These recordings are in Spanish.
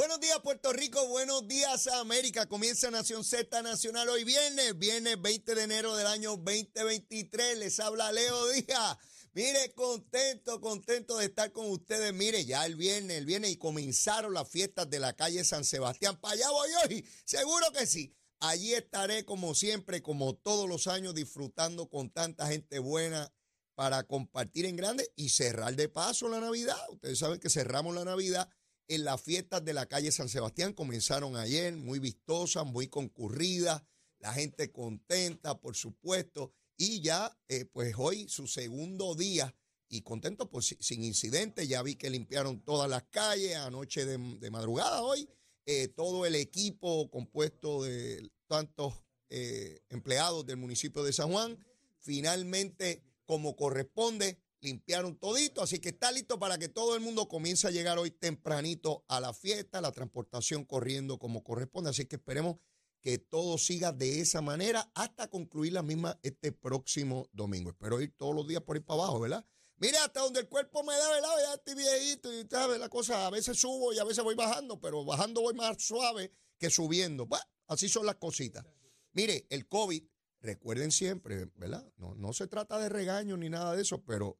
Buenos días Puerto Rico, buenos días América. Comienza Nación Z Nacional hoy viernes, viernes 20 de enero del año 2023. Les habla Leo Díaz. Mire, contento, contento de estar con ustedes. Mire, ya el viernes, el viernes y comenzaron las fiestas de la calle San Sebastián. ¿Para allá voy hoy? Seguro que sí. Allí estaré como siempre, como todos los años, disfrutando con tanta gente buena para compartir en grande y cerrar de paso la Navidad. Ustedes saben que cerramos la Navidad en las fiestas de la calle San Sebastián. Comenzaron ayer, muy vistosas, muy concurridas, la gente contenta, por supuesto, y ya, eh, pues hoy su segundo día y contento, pues sin incidentes. Ya vi que limpiaron todas las calles anoche de, madrugada hoy. Eh, todo el equipo compuesto de tantos eh, empleados del municipio de San Juan, finalmente, como corresponde, limpiaron todito, así que está listo para que todo el mundo comience a llegar hoy tempranito a la fiesta, la transportación corriendo como corresponde, así que esperemos que todo siga de esa manera hasta concluir la misma este próximo domingo. Espero ir todos los días por ahí para abajo, ¿verdad? Mire, hasta donde el cuerpo me da, ¿verdad? Ya estoy viejito y sabes la cosa, a veces subo y a veces voy bajando, pero bajando voy más suave que subiendo. Bueno, así son las cositas. Mire, el COVID, recuerden siempre, ¿verdad? No, no se trata de regaño ni nada de eso, pero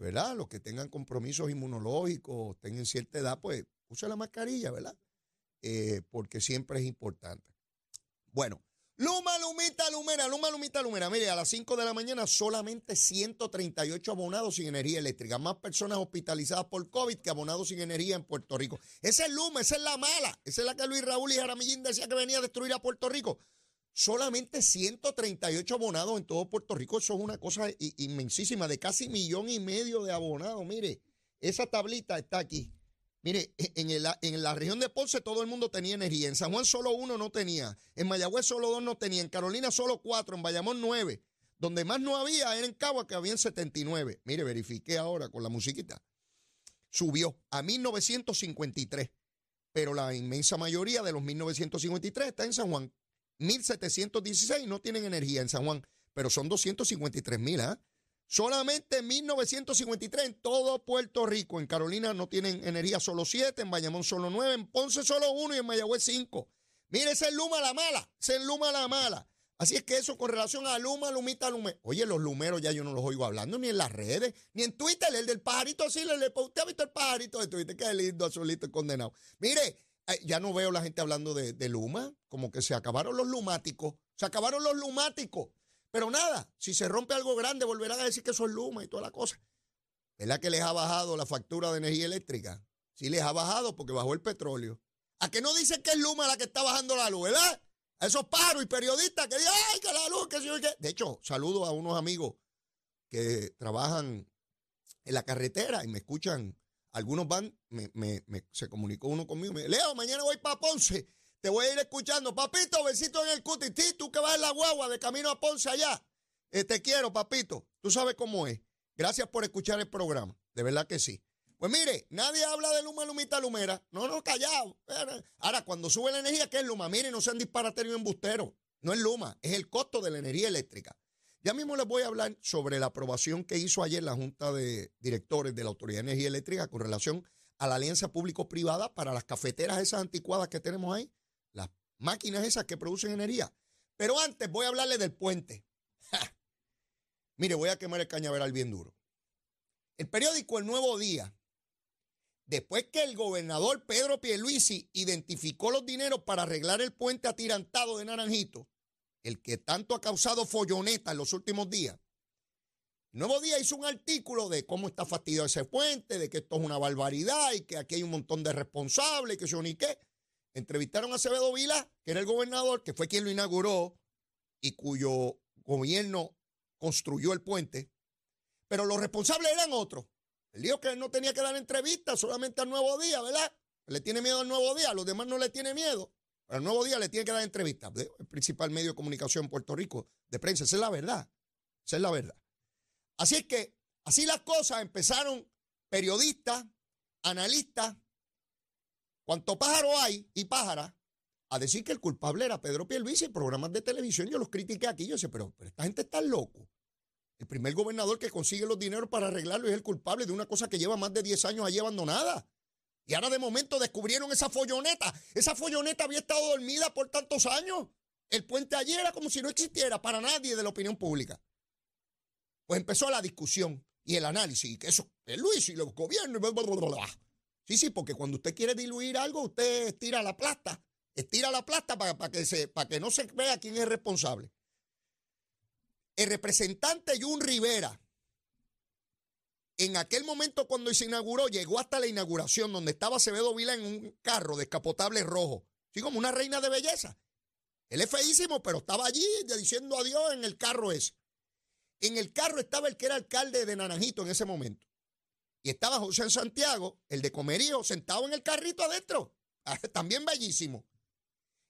¿verdad? Los que tengan compromisos inmunológicos, tengan cierta edad, pues use la mascarilla, ¿verdad? Eh, porque siempre es importante. Bueno, Luma, Lumita, Lumera, Luma, Lumita, Lumera. Mire, a las 5 de la mañana solamente 138 abonados sin energía eléctrica. Más personas hospitalizadas por COVID que abonados sin energía en Puerto Rico. Esa es Luma, esa es la mala. Esa es la que Luis Raúl y Jaramillín decía que venía a destruir a Puerto Rico. Solamente 138 abonados en todo Puerto Rico. Eso es una cosa inmensísima, de casi millón y medio de abonados. Mire, esa tablita está aquí. Mire, e, en, en, la región de Ponce todo el mundo tenía energía. En San Juan solo uno no tenía. En Mayagüez solo dos no tenía. En Carolina solo cuatro. En Bayamón nueve. Donde más no había era en Cagua, que habían 79. Mire, verifiqué ahora con la musiquita. Subió a 1953. Pero la inmensa mayoría de los 1953 está en San Juan. 1.716 no tienen energía en San Juan, pero son 253 mil. ¿ah? Solamente 1.953 en todo Puerto Rico. En Carolina no tienen energía solo 7, en Bayamón solo 9, en Ponce solo 1 y en Mayagüez 5. Mire, ese es Luma la mala, ese es Luma la mala. Así es que eso con relación a Luma, Lumita, Lume. Oye, los lumeros ya yo no los oigo hablando ni en las redes, ni en Twitter. El del pajarito sí, le, ¿usted ha visto el pajarito de Twitter? Qué lindo, azulito, condenado. Mire, ya no veo la gente hablando de, Luma, como que se acabaron los lumáticos, se acabaron los lumáticos. Pero nada, si se rompe algo grande, volverán a decir que son Luma y toda la cosa. ¿Verdad que les ha bajado la factura de energía eléctrica? Sí les ha bajado porque bajó el petróleo. ¿A que no dicen que es Luma la que está bajando la luz, verdad? A esos paros y periodistas que dicen, ay, que la luz, que sí, que... De hecho, saludo a unos amigos que trabajan en la carretera y me escuchan algunos van, me, se comunicó uno conmigo, me dijo, Leo, mañana voy para Ponce, te voy a ir escuchando. Papito, besito en el cutis, tú que vas en la guagua de camino a Ponce allá. Eh, te quiero, papito. Tú sabes cómo es. Gracias por escuchar el programa. De verdad que sí. Pues mire, nadie habla de Luma, Lumita, Lumera. No, no, callado. Ahora, cuando sube la energía, ¿qué es Luma? Mire, no sean disparaterios embusteros. No es Luma, es el costo de la energía eléctrica. Ya mismo les voy a hablar sobre la aprobación que hizo ayer la Junta de Directores de la Autoridad de Energía Eléctrica con relación a la alianza público-privada para las cafeteras esas anticuadas que tenemos ahí, las máquinas esas que producen energía. Pero antes voy a hablarle del puente. Mire, voy a quemar el cañaveral bien duro. El periódico El Nuevo Día, después que el gobernador Pedro Pierluisi identificó los dineros para arreglar el puente atirantado de Naranjito, el que tanto ha causado folloneta en los últimos días. Nuevo Día hizo un artículo de cómo está fastidiado ese puente, de que esto es una barbaridad y que aquí hay un montón de responsables, que yo ni qué. Entrevistaron a Acevedo Vila, que era el gobernador, que fue quien lo inauguró y cuyo gobierno construyó el puente. Pero los responsables eran otros. El dijo que no tenía que dar entrevistas solamente al Nuevo Día, ¿verdad? Le tiene miedo al Nuevo Día, a los demás no le tiene miedo. Al nuevo día le tiene que dar entrevistas. El principal medio de comunicación en Puerto Rico de prensa. Esa es la verdad. Esa es la verdad. Así es que, así las cosas empezaron periodistas, analistas, cuanto pájaro hay y pájara, a decir que el culpable era Pedro Pierluisi en programas de televisión. Yo los critiqué aquí. Yo decía, pero, pero esta gente está loco. El primer gobernador que consigue los dineros para arreglarlo es el culpable de una cosa que lleva más de 10 años allí abandonada. Y ahora de momento descubrieron esa folloneta. Esa folloneta había estado dormida por tantos años. El puente allí era como si no existiera para nadie de la opinión pública. Pues empezó la discusión y el análisis, que eso es Luis y los gobiernos. Sí, sí, porque cuando usted quiere diluir algo, usted estira la plasta. Estira la plasta para, para, que, se, para que no se vea quién es responsable. El representante Jun Rivera, en aquel momento cuando se inauguró, llegó hasta la inauguración donde estaba Acevedo Vila en un carro descapotable rojo, así como una reina de belleza. Él es feísimo, pero estaba allí diciendo adiós en el carro ese. En el carro estaba el que era alcalde de Naranjito en ese momento. Y estaba José Santiago, el de Comerío, sentado en el carrito adentro. También bellísimo.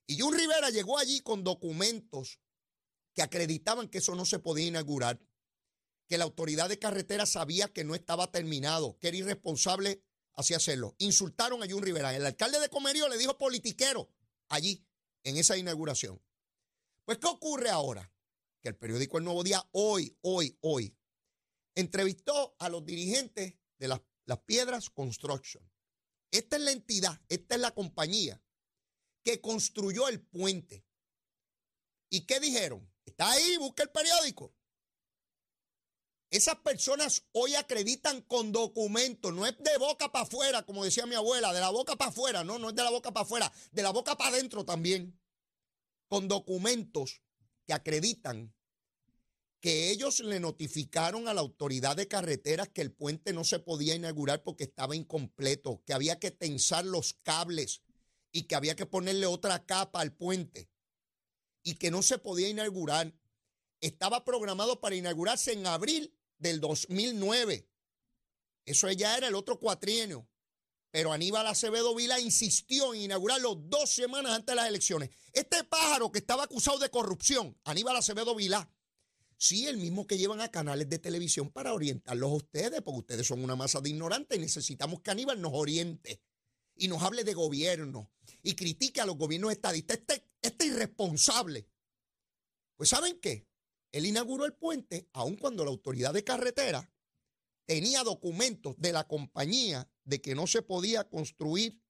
Y Jun Rivera llegó allí con documentos que acreditaban que eso no se podía inaugurar, que la autoridad de carretera sabía que no estaba terminado, que era irresponsable así hacerlo. Insultaron a Jun Rivera. El alcalde de Comerío le dijo politiquero allí, en esa inauguración. Pues, ¿qué ocurre ahora? Que el periódico El Nuevo Día, hoy, hoy, hoy, entrevistó a los dirigentes de las, las Piedras Construction. Esta es la entidad, esta es la compañía que construyó el puente. ¿Y qué dijeron? Está ahí, busca el periódico. Esas personas hoy acreditan con documentos, no es de boca para afuera, como decía mi abuela, de la boca para afuera, no, no es de la boca para afuera, de la boca para adentro también, con documentos que acreditan que ellos le notificaron a la autoridad de carreteras que el puente no se podía inaugurar porque estaba incompleto, que había que tensar los cables, y que había que ponerle otra capa al puente y que no se podía inaugurar. Estaba programado para inaugurarse en abril del 2009. Eso ya era el otro cuatrienio. Pero Aníbal Acevedo Vila insistió en inaugurarlo dos semanas antes de las elecciones. Este pájaro que estaba acusado de corrupción, Aníbal Acevedo Vila, sí, el mismo que llevan a canales de televisión para orientarlos a ustedes, porque ustedes son una masa de ignorantes y necesitamos que Aníbal nos oriente y nos hable de gobierno y critique a los gobiernos estadistas. Este, este irresponsable. Pues ¿saben qué? Él inauguró el puente aun cuando la autoridad de carretera tenía documentos de la compañía de que no se podía construir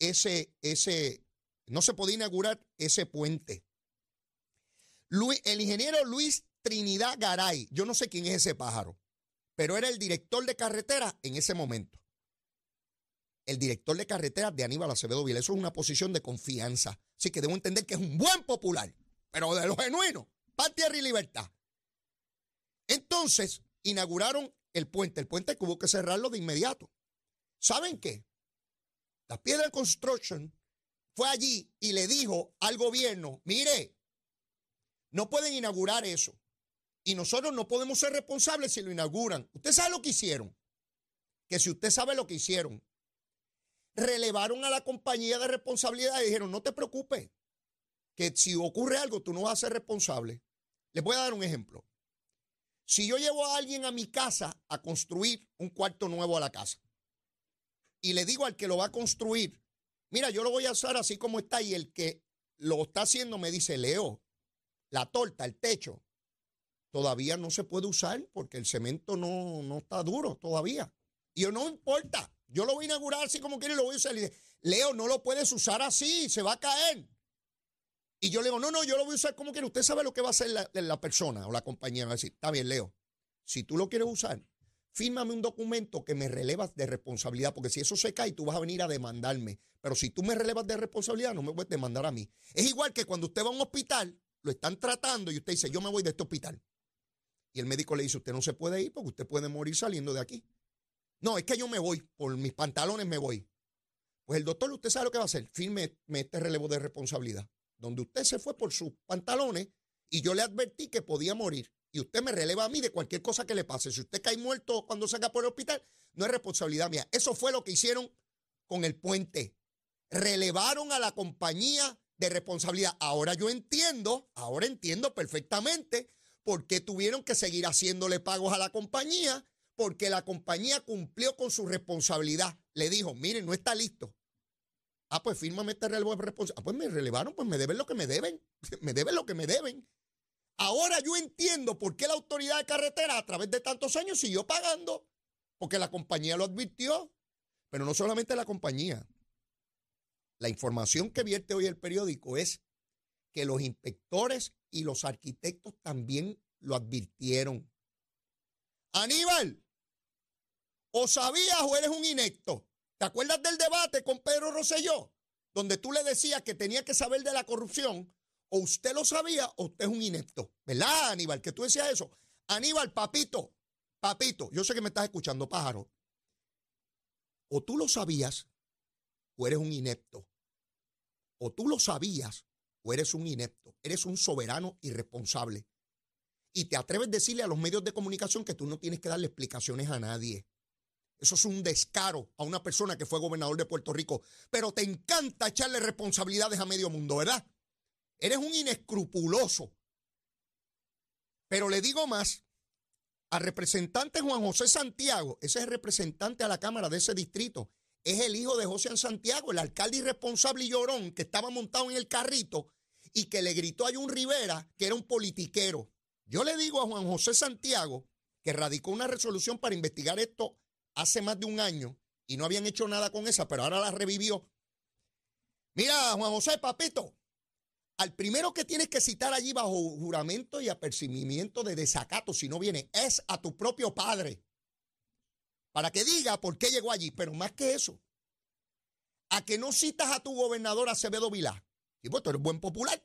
ese, ese, no se podía inaugurar ese puente. Luis, el ingeniero Luis Trinidad Garay, yo no sé quién es ese pájaro, pero era el director de carretera en ese momento el director de carreteras de Aníbal Acevedo Vila. Eso es una posición de confianza. Así que debo entender que es un buen popular, pero de lo genuino, paz, tierra libertad. Entonces, inauguraron el puente. El puente que hubo que cerrarlo de inmediato. ¿Saben qué? La Piedra Construction fue allí y le dijo al gobierno, mire, no pueden inaugurar eso. Y nosotros no podemos ser responsables si lo inauguran. Usted sabe lo que hicieron. Que si usted sabe lo que hicieron, relevaron a la compañía de responsabilidad y dijeron, no te preocupes, que si ocurre algo tú no vas a ser responsable. Les voy a dar un ejemplo. Si yo llevo a alguien a mi casa a construir un cuarto nuevo a la casa y le digo al que lo va a construir, mira, yo lo voy a hacer así como está y el que lo está haciendo me dice, Leo, la torta, el techo, todavía no se puede usar porque el cemento no, no está duro todavía. Y yo no importa, yo lo voy a inaugurar así como quiere y lo voy a usar. Leo, no lo puedes usar así, se va a caer. Y yo le digo, no, no, yo lo voy a usar como quiere. Usted sabe lo que va a hacer la, persona o la compañía. Va a decir, está bien, Leo, si tú lo quieres usar, fírmame un documento que me relevas de responsabilidad, porque si eso se cae, tú vas a venir a demandarme. Pero si tú me relevas de responsabilidad, no me puedes demandar a mí. Es igual que cuando usted va a un hospital, lo están tratando y usted dice, yo me voy de este hospital. Y el médico le dice, usted no se puede ir porque usted puede morir saliendo de aquí. No, es que yo me voy, por mis pantalones me voy. Pues el doctor, usted sabe lo que va a hacer, firme este relevo de responsabilidad, donde usted se fue por sus pantalones y yo le advertí que podía morir. Y usted me releva a mí de cualquier cosa que le pase. Si usted cae muerto cuando salga por el hospital, no es responsabilidad mía. Eso fue lo que hicieron con el puente. Relevaron a la compañía de responsabilidad. Ahora yo entiendo, ahora entiendo perfectamente por qué tuvieron que seguir haciéndole pagos a la compañía porque la compañía cumplió con su responsabilidad. Le dijo, miren, no está listo. Ah, pues fírmame este relevo de responsabilidad. Ah, pues me relevaron, pues me deben lo que me deben. Me deben lo que me deben. Ahora yo entiendo por qué la autoridad de carretera a través de tantos años siguió pagando. Porque la compañía lo advirtió. Pero no solamente la compañía. La información que vierte hoy el periódico es que los inspectores y los arquitectos también lo advirtieron. Aníbal, o sabías o eres un inecto. ¿Te acuerdas del debate con Pedro Rosselló? Donde tú le decías que tenía que saber de la corrupción, o usted lo sabía o usted es un inepto. ¿Verdad, Aníbal? Que tú decías eso. Aníbal, papito, papito, yo sé que me estás escuchando, pájaro. O tú lo sabías o eres un inepto. O tú lo sabías o eres un inepto. Eres un soberano irresponsable. Y te atreves a decirle a los medios de comunicación que tú no tienes que darle explicaciones a nadie. Eso es un descaro a una persona que fue gobernador de Puerto Rico. Pero te encanta echarle responsabilidades a medio mundo, ¿verdad? Eres un inescrupuloso. Pero le digo más, al representante Juan José Santiago, ese es el representante a la Cámara de ese distrito, es el hijo de José Santiago, el alcalde irresponsable y llorón que estaba montado en el carrito y que le gritó a Jun Rivera que era un politiquero. Yo le digo a Juan José Santiago que radicó una resolución para investigar esto hace más de un año y no habían hecho nada con esa, pero ahora la revivió. Mira, Juan José, papito, al primero que tienes que citar allí bajo juramento y apercibimiento de desacato, si no viene, es a tu propio padre. Para que diga por qué llegó allí. Pero más que eso, a que no citas a tu gobernador Acevedo Vilá. Y pues tú eres buen popular.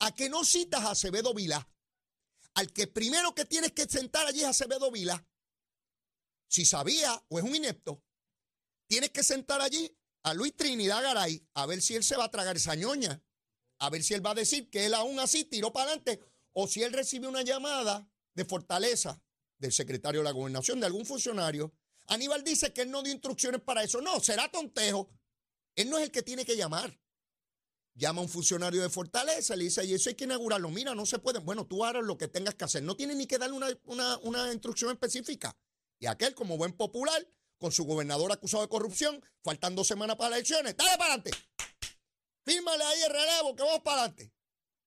A que no citas a Acevedo Vilá. Al que primero que tienes que sentar allí es Acevedo Vilá si sabía o es un inepto, tienes que sentar allí a Luis Trinidad Garay a ver si él se va a tragar esa ñoña, a ver si él va a decir que él aún así tiró para adelante o si él recibe una llamada de fortaleza del secretario de la gobernación, de algún funcionario. Aníbal dice que él no dio instrucciones para eso. No, será tontejo. Él no es el que tiene que llamar. Llama a un funcionario de Fortaleza, le dice, y eso hay que inaugurarlo. Mira, no se puede. Bueno, tú harás lo que tengas que hacer. No tiene ni que darle una, una instrucción específica. Y aquel, como buen popular, con su gobernador acusado de corrupción, faltan dos semanas para las elecciones, dale para adelante. Fírmale ahí el relevo que vamos para adelante.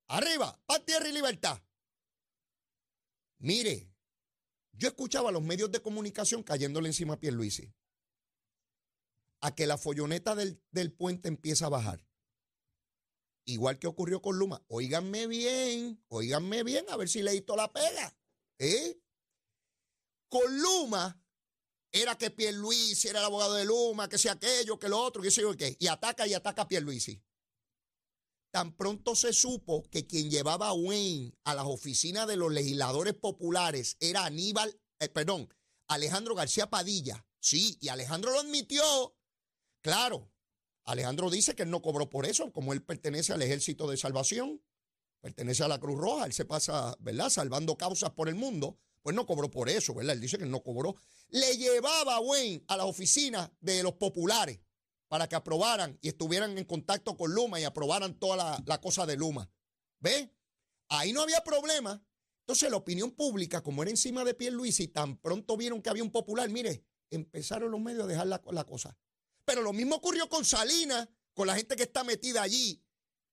Arriba, paz, tierra y libertad. Mire, yo escuchaba a los medios de comunicación cayéndole encima a Pierluisi. A que la folloneta del, del puente empieza a bajar. Igual que ocurrió con Luma. Óiganme bien, óiganme bien, a ver si le hizo la pega. ¿Eh? Con Luma era que Pierluisi era el abogado de Luma, que sea aquello, que lo otro, que sé yo qué. Y ataca y ataca a Pierluisi. Tan pronto se supo que quien llevaba a Wayne a las oficinas de los legisladores populares era Aníbal, eh, perdón, Alejandro García Padilla. Sí, y Alejandro lo admitió. Claro, Alejandro dice que él no cobró por eso, como él pertenece al Ejército de Salvación, pertenece a la Cruz Roja, él se pasa, ¿verdad?, salvando causas por el mundo. Pues no cobró por eso, ¿verdad? Él dice que no cobró. Le llevaba a Wayne a la oficina de los populares para que aprobaran y estuvieran en contacto con Luma y aprobaran toda la, cosa de Luma. ¿Ve? Ahí no había problema. Entonces la opinión pública, como era encima de Luis y tan pronto vieron que había un popular, mire, empezaron los medios a dejar la, la cosa. Pero lo mismo ocurrió con Salinas, con la gente que está metida allí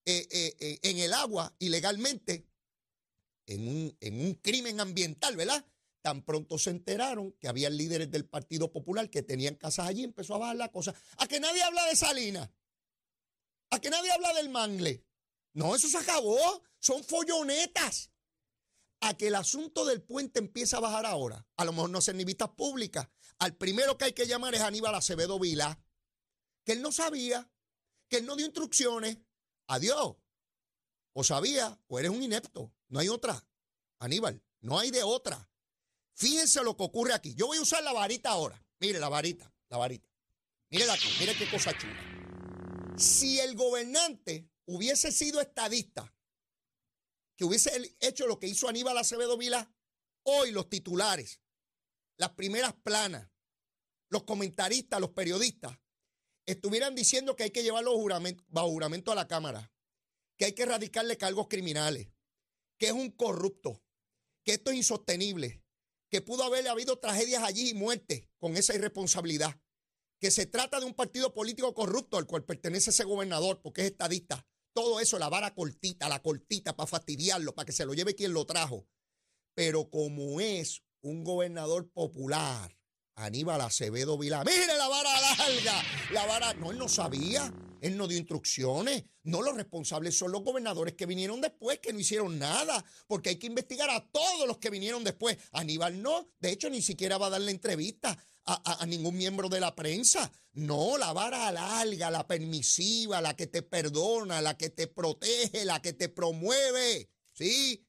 eh, eh, eh, en el agua ilegalmente en un, en un crimen ambiental, ¿verdad? Tan pronto se enteraron que había líderes del Partido Popular que tenían casas allí, empezó a bajar la cosa. A que nadie habla de Salinas. A que nadie habla del mangle. No, eso se acabó. Son follonetas. A que el asunto del puente empieza a bajar ahora. A lo mejor no hacen ni vistas públicas. Al primero que hay que llamar es Aníbal Acevedo Vila. Que él no sabía. Que él no dio instrucciones. Adiós. O sabía o eres un inepto. No hay otra. Aníbal, no hay de otra. Fíjense lo que ocurre aquí. Yo voy a usar la varita ahora. Mire la varita, la varita. Mire aquí, mire qué cosa chula. Si el gobernante hubiese sido estadista, que hubiese hecho lo que hizo Aníbal Acevedo Vila, hoy los titulares, las primeras planas, los comentaristas, los periodistas, estuvieran diciendo que hay que llevarlo bajo juramento a la Cámara, que hay que erradicarle cargos criminales, que es un corrupto, que esto es insostenible, que pudo haber habido tragedias allí y muertes con esa irresponsabilidad, que se trata de un partido político corrupto al cual pertenece ese gobernador porque es estadista. Todo eso, la vara cortita, la cortita para fastidiarlo, para que se lo lleve quien lo trajo. Pero como es un gobernador popular, Aníbal Acevedo Vilá. Mire la vara larga. La vara. No, él no sabía. Él no dio instrucciones. No, los responsables son los gobernadores que vinieron después, que no hicieron nada, porque hay que investigar a todos los que vinieron después. Aníbal no. De hecho, ni siquiera va a darle entrevista a, ningún miembro de la prensa. No, la vara larga, la permisiva, la que te perdona, la que te protege, la que te promueve. ¿Sí?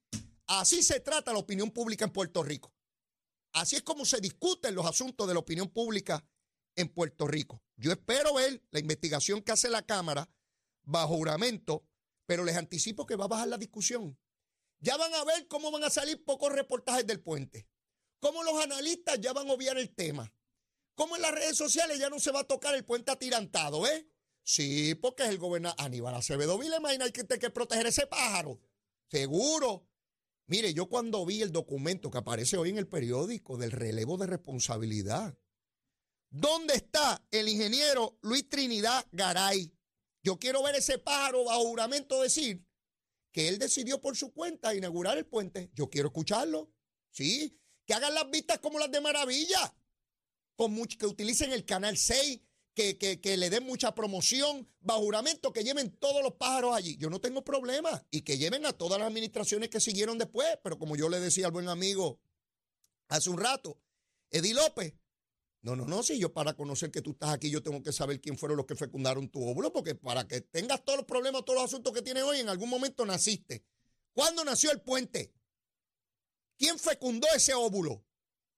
Así se trata la opinión pública en Puerto Rico. Así es como se discuten los asuntos de la opinión pública en Puerto Rico. Yo espero ver la investigación que hace la Cámara bajo juramento, pero les anticipo que va a bajar la discusión. Ya van a ver cómo van a salir pocos reportajes del puente, cómo los analistas ya van a obviar el tema, cómo en las redes sociales ya no se va a tocar el puente atirantado, ¿eh? Sí, porque es el gobernador Aníbal Acevedo Vila, imagina que hay que proteger ese pájaro. Seguro. Mire, yo cuando vi el documento que aparece hoy en el periódico del relevo de responsabilidad, ¿dónde está el ingeniero Luis Trinidad Garay? Yo quiero ver ese pájaro bajo juramento decir que él decidió por su cuenta inaugurar el puente. Yo quiero escucharlo. Sí, que hagan las vistas como las de Maravilla, con que utilicen el Canal 6, que, le den mucha promoción, bajo juramento, que lleven todos los pájaros allí. Yo no tengo problema. Y que lleven a todas las administraciones que siguieron después. Pero como yo le decía al buen amigo hace un rato, Eddie López, no, no, no, si yo para conocer que tú estás aquí, yo tengo que saber quién fueron los que fecundaron tu óvulo, porque para que tengas todos los problemas, todos los asuntos que tienes hoy, en algún momento naciste. ¿Cuándo nació el puente? ¿Quién fecundó ese óvulo?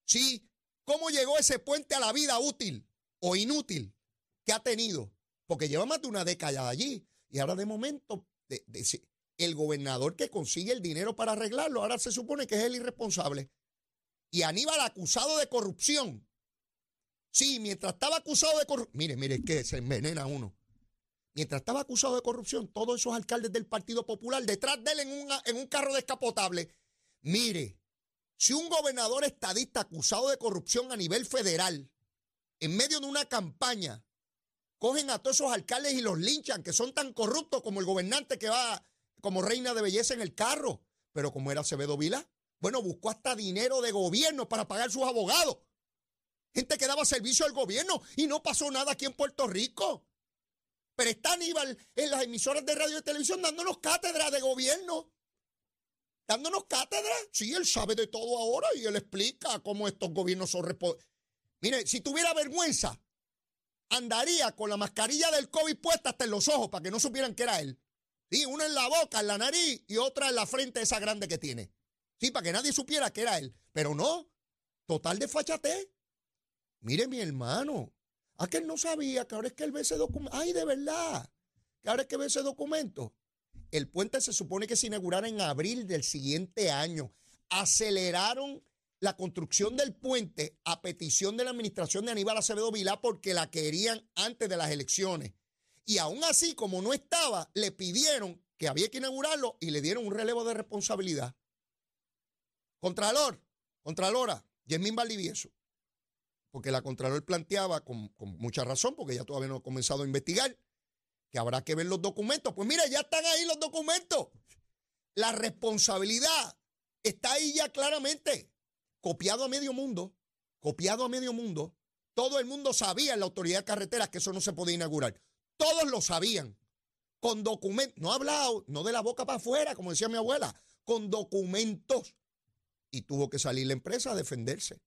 ¿Sí? ¿Cómo llegó ese puente a la vida útil o inútil? ha tenido, porque lleva más de una década allí. Y ahora de momento, el gobernador que consigue el dinero para arreglarlo, ahora se supone que es el irresponsable. Y Aníbal acusado de corrupción. Sí, mientras estaba acusado de corrupción, mire, mire, que se envenena uno. Mientras estaba acusado de corrupción, todos esos alcaldes del Partido Popular detrás de él en, en un carro descapotable. Mire, si un gobernador estadista acusado de corrupción a nivel federal, en medio de una campaña, cogen a todos esos alcaldes y los linchan, que son tan corruptos como el gobernante que va como reina de belleza en el carro. Pero como era Acevedo Vila, bueno, buscó hasta dinero de gobierno para pagar sus abogados. Gente que daba servicio al gobierno y no pasó nada aquí en Puerto Rico. Pero está Aníbal en las emisoras de radio y televisión dándonos cátedra de gobierno. Dándonos cátedra. Sí, él sabe de todo ahora y él explica cómo estos gobiernos son responsables. Mire, si tuviera vergüenza, andaría con la mascarilla del COVID puesta hasta en los ojos para que no supieran que era él. Sí, una en la boca, en la nariz y otra en la frente esa grande que tiene. Sí, para que nadie supiera que era él. Pero no, total de fachate. Mire mi hermano, a que él no sabía que ahora es que él ve ese documento. Ay, de verdad, que ahora es que ve ese documento. El puente se supone que se inaugurara en abril del siguiente año. Aceleraron la construcción del puente a petición de la administración de Aníbal Acevedo Vilá porque la querían antes de las elecciones. Y aún así, como no estaba, le pidieron que había que inaugurarlo y le dieron un relevo de responsabilidad. Contralor, Contralora, Yemín Valdivieso, porque la Contralor planteaba con, mucha razón, porque ya todavía no ha comenzado a investigar, que habrá que ver los documentos. Pues mira, ya están ahí los documentos. La responsabilidad está ahí ya claramente copiado a medio mundo, copiado a medio mundo. Todo el mundo sabía en la autoridad de carreteras que eso no se podía inaugurar. Todos lo sabían. Con documentos, no hablado, no de la boca para afuera, como decía mi abuela, con documentos. Y tuvo que salir la empresa a defenderse.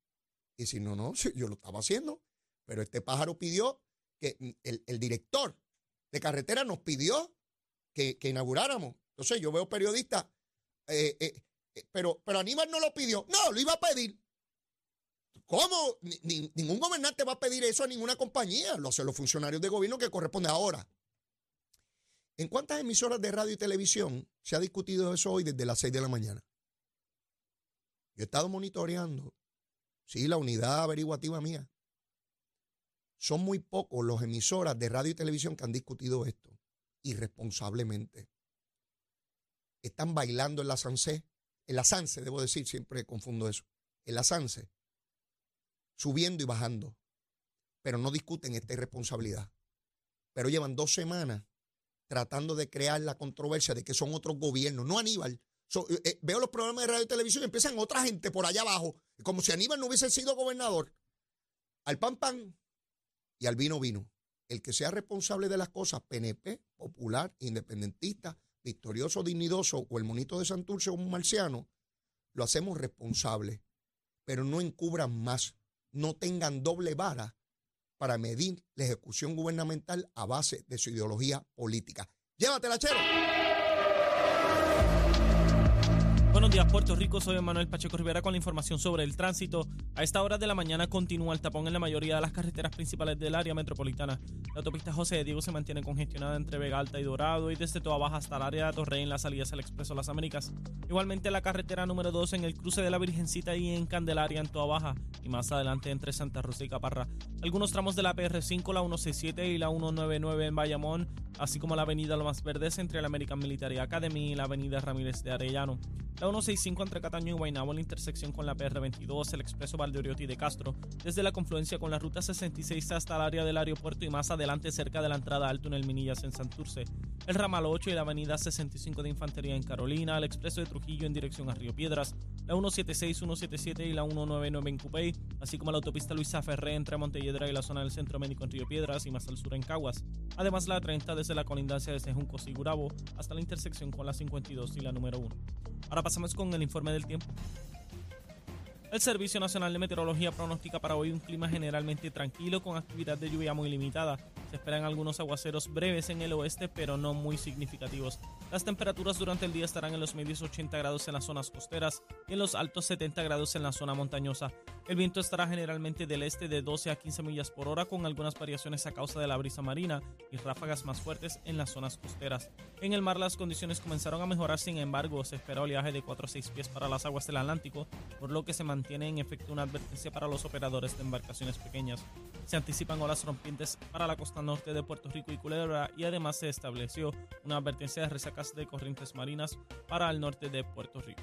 Y si no, no, yo lo estaba haciendo. Pero este pájaro pidió que el, director de carretera nos pidió que, inauguráramos. Entonces yo veo periodistas eh, eh, eh, pero, pero Aníbal no lo pidió. No, lo iba a pedir. ¿Cómo? ningún gobernante va a pedir eso a ninguna compañía. Lo hacen los funcionarios de gobierno que corresponde ahora. ¿En cuántas emisoras de radio y televisión se ha discutido eso hoy desde las 6 de la mañana? Yo he estado monitoreando. Sí, la unidad averiguativa mía. Son muy pocos los emisoras de radio y televisión que han discutido esto irresponsablemente. Están bailando en la Sansé en la SANSE, debo decir, siempre confundo eso, en la SANSE, subiendo y bajando, pero no discuten esta irresponsabilidad. Pero llevan dos semanas tratando de crear la controversia de que son otros gobiernos, no Aníbal. Eh, eh, veo los programas de radio y televisión y empiezan otra gente por allá abajo, como si Aníbal no hubiese sido gobernador. Al pan pan y al vino vino. El que sea responsable de las cosas, PNP, popular, independentista, victorioso, dignidoso o el monito de Santurce o un marciano, lo hacemos responsable. Pero no encubran más, no tengan doble vara para medir la ejecución gubernamental a base de su ideología política. Llévatela, chero. Buenos días, Puerto Rico. Soy Manuel Pacheco Rivera con la información sobre el tránsito. A esta hora de la mañana continúa el tapón en la mayoría de las carreteras principales del área metropolitana. La autopista José de Diego se mantiene congestionada entre Vega Alta y Dorado y desde Toa Baja hasta el área de Torrey en las salidas al Expreso Las Américas. Igualmente la carretera número 2 en el cruce de la Virgencita y en Candelaria en Toa Baja y más adelante entre Santa Rosa y Caparra. Algunos tramos de la PR5, la 167 y la 199 en Bayamón, así como la avenida Lomas Verdes entre la American Military Academy y la avenida Ramírez de Arellano. La 165 entre Cataño y Guaynabo en la intersección con la PR22, el expreso Valdeoriotti de Castro, desde la confluencia con la ruta 66 hasta el área del aeropuerto y más adelante cerca de la entrada al túnel Minillas en Santurce. El ramal 8 y la avenida 65 de Infantería en Carolina, el expreso de Trujillo en dirección a Río Piedras, la 176, 177 y la 199 en Cupey, así como la autopista Luisa Ferré entre Montelledra y la zona del Centro Médico en Río Piedras y más al sur en Caguas. Además la 30 desde la colindancia de Juncos y Gurabo hasta la intersección con la 52 y la número 1. Ahora pasamos con el informe del tiempo. El Servicio Nacional de Meteorología pronostica para hoy un clima generalmente tranquilo con actividad de lluvia muy limitada. Se esperan algunos aguaceros breves en el oeste, pero no muy significativos. Las temperaturas durante el día estarán en los medios 80 grados en las zonas costeras y en los altos 70 grados en la zona montañosa. El viento estará generalmente del este de 12 a 15 millas por hora con algunas variaciones a causa de la brisa marina y ráfagas más fuertes en las zonas costeras. En el mar las condiciones comenzaron a mejorar, sin embargo se espera oleaje de 4 a 6 pies para las aguas del Atlántico, por lo que se mantiene en efecto una advertencia para los operadores de embarcaciones pequeñas. Se anticipan olas rompientes para la costa norte de Puerto Rico y Culebra y además se estableció una advertencia de resacas de corrientes marinas para el norte de Puerto Rico.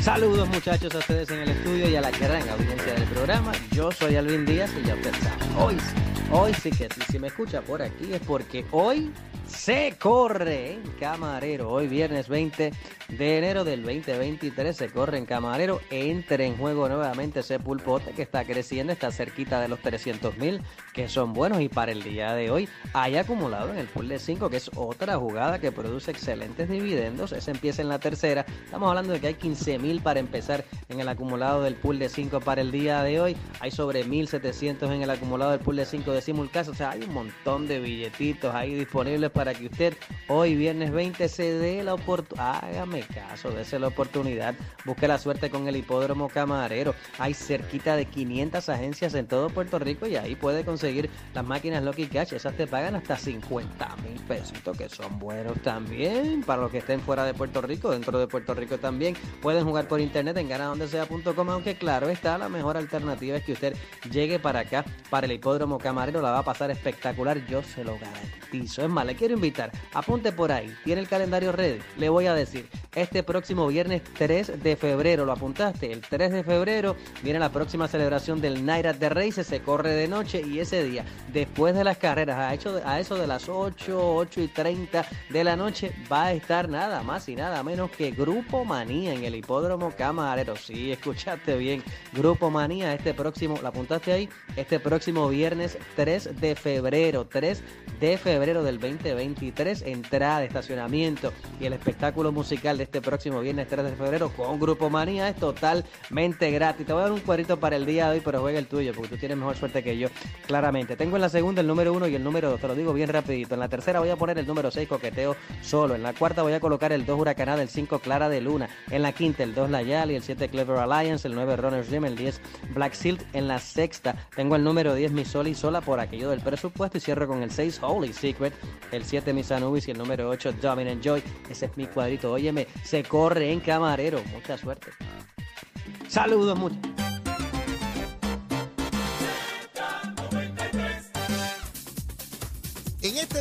Saludos muchachos a ustedes en el estudio y a la gran audiencia del programa. Yo soy Alvin Díaz y ya ustedes hoy hoy sí que si me escucha por aquí es porque hoy se corre en Camarero. Hoy viernes 20 de enero del 2023 se corre en Camarero. Entre en juego nuevamente ese pulpote que está creciendo, está cerquita de los 300 mil, que son buenos. Y para el día de hoy hay acumulado en el pool de 5, que es otra jugada que produce excelentes dividendos. Ese empieza en la tercera. Estamos hablando de que hay 15 mil para empezar en el acumulado del pool de 5 para el día de hoy. Hay sobre 1700 en el acumulado del pool de 5 de Simulcast. O sea, hay un montón de billetitos ahí disponibles para que usted hoy, viernes 20, se dé la oportunidad. Hágame caso, dése la oportunidad. Busque la suerte con el hipódromo camarero. Hay cerquita de 500 agencias en todo Puerto Rico y ahí puede conseguir las máquinas Lucky Cash. Esas te pagan hasta 50 mil pesos, que son buenos también para los que estén fuera de Puerto Rico, dentro de Puerto Rico también. Pueden jugar por internet en ganadondesea.com, aunque claro está, la mejor alternativa es que usted llegue para acá, para el hipódromo camarero. La va a pasar espectacular, yo se lo garantizo. Es más, le quiero invitar, apunte por ahí, tiene el calendario ready. Le voy a decir, este próximo viernes 3 de febrero, ¿lo apuntaste? El 3 de febrero viene la próxima celebración del at the Races, se corre de noche y ese día, después de las carreras, a, hecho, a eso de las 8, 8 y 30 de la noche, va a estar nada más y nada menos que Grupo Manía en el hipódromo Camarero. Sí, escuchaste bien, Grupo Manía, este próximo, ¿lo apuntaste ahí? Este próximo viernes 3 de febrero, 3 de febrero del 2023, entrada, estacionamiento y el espectáculo musical de este próximo viernes 3 de febrero con Grupo Manía es totalmente gratis. Te voy a dar un cuadrito para el día de hoy, pero juega el tuyo porque tú tienes mejor suerte que yo, claramente. Tengo en la segunda el número 1 y el número 2, te lo digo bien rapidito. En la tercera voy a poner el número 6, Coqueteo Solo. En la cuarta voy a colocar el 2, Huracanada, el 5, Clara de Luna. En la quinta, el 2, La Yali, el 7, Clever Alliance, el 9, Runner's Dream, el 10, Black Silk. En la sexta tengo el número 10, Mi Sol y Sola por aquello del presupuesto y cierro con el 6, Holy Secret, el 7 Miss Anubis y el número 8 Dominant Joy. Ese es mi cuadrito. Óyeme, se corre en camarero. Mucha suerte. Saludos, muchachos. En este